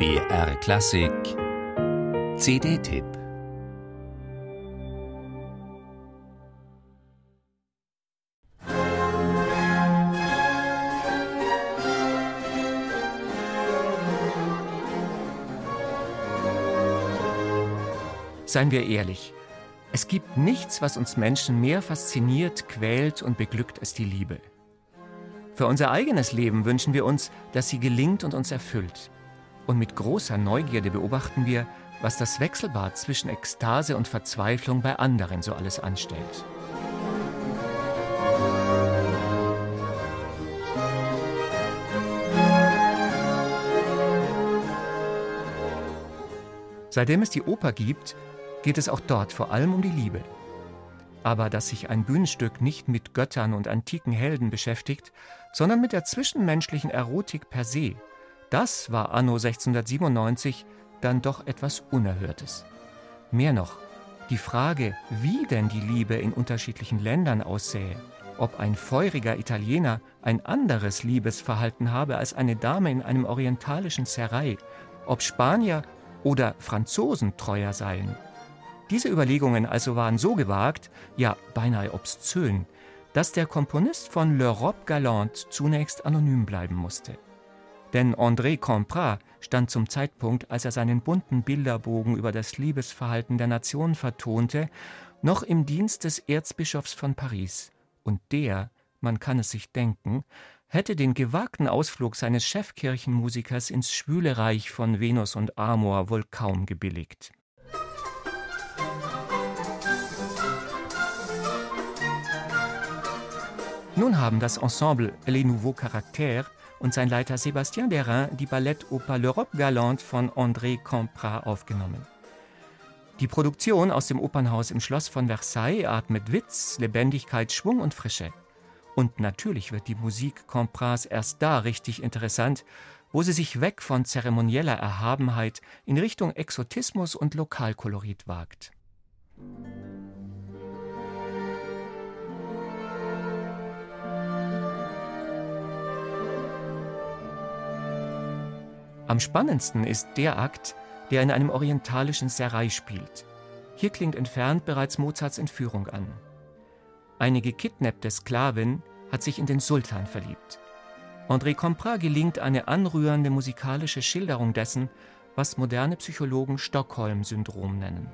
BR Klassik CD-Tipp Seien wir ehrlich, es gibt nichts, was uns Menschen mehr fasziniert, quält und beglückt als die Liebe. Für unser eigenes Leben wünschen wir uns, dass sie gelingt und uns erfüllt. Und mit großer Neugierde beobachten wir, was das Wechselbad zwischen Ekstase und Verzweiflung bei anderen so alles anstellt. Seitdem es die Oper gibt, geht es auch dort vor allem um die Liebe. Aber dass sich ein Bühnenstück nicht mit Göttern und antiken Helden beschäftigt, sondern mit der zwischenmenschlichen Erotik per se, das war anno 1697 dann doch etwas Unerhörtes. Mehr noch, die Frage, wie denn die Liebe in unterschiedlichen Ländern aussähe, ob ein feuriger Italiener ein anderes Liebesverhalten habe als eine Dame in einem orientalischen Serai, ob Spanier oder Franzosen treuer seien, diese Überlegungen also waren so gewagt, ja beinahe obszön, dass der Komponist von L'Europe Galante zunächst anonym bleiben musste. Denn André Comprat stand zum Zeitpunkt, als er seinen bunten Bilderbogen über das Liebesverhalten der Nation vertonte, noch im Dienst des Erzbischofs von Paris. Und der, man kann es sich denken, hätte den gewagten Ausflug seines Chefkirchenmusikers ins schwüle Reich von Venus und Amor wohl kaum gebilligt. Nun haben das Ensemble Les Nouveaux Caractères und sein Leiter Sébastien Derain die Ballettoper L'Europe Galante von André Comprat aufgenommen. Die Produktion aus dem Opernhaus im Schloss von Versailles atmet Witz, Lebendigkeit, Schwung und Frische. Und natürlich wird die Musik Comprats erst da richtig interessant, wo sie sich weg von zeremonieller Erhabenheit in Richtung Exotismus und Lokalkolorit wagt. Am spannendsten ist der Akt, der in einem orientalischen Serai spielt. Hier klingt entfernt bereits Mozarts Entführung an. Eine gekidnappte Sklavin hat sich in den Sultan verliebt. André Comprat gelingt eine anrührende musikalische Schilderung dessen, was moderne Psychologen Stockholm-Syndrom nennen.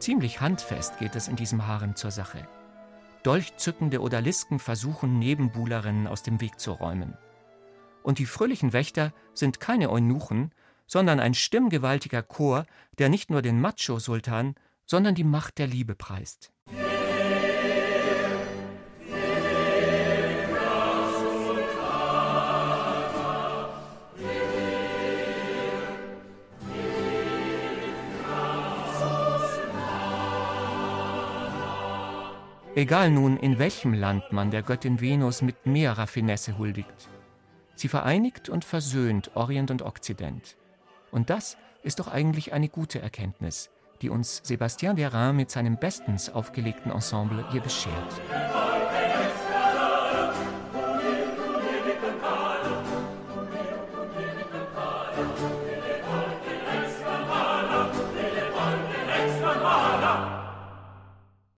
Ziemlich handfest geht es in diesem Harem zur Sache. Dolchzückende Odalisken versuchen, Nebenbuhlerinnen aus dem Weg zu räumen. Und die fröhlichen Wächter sind keine Eunuchen, sondern ein stimmgewaltiger Chor, der nicht nur den Macho-Sultan, sondern die Macht der Liebe preist. Egal nun, in welchem Land man der Göttin Venus mit mehr Raffinesse huldigt. Sie vereinigt und versöhnt Orient und Okzident. Und das ist doch eigentlich eine gute Erkenntnis, die uns Sébastien Derain mit seinem bestens aufgelegten Ensemble hier beschert.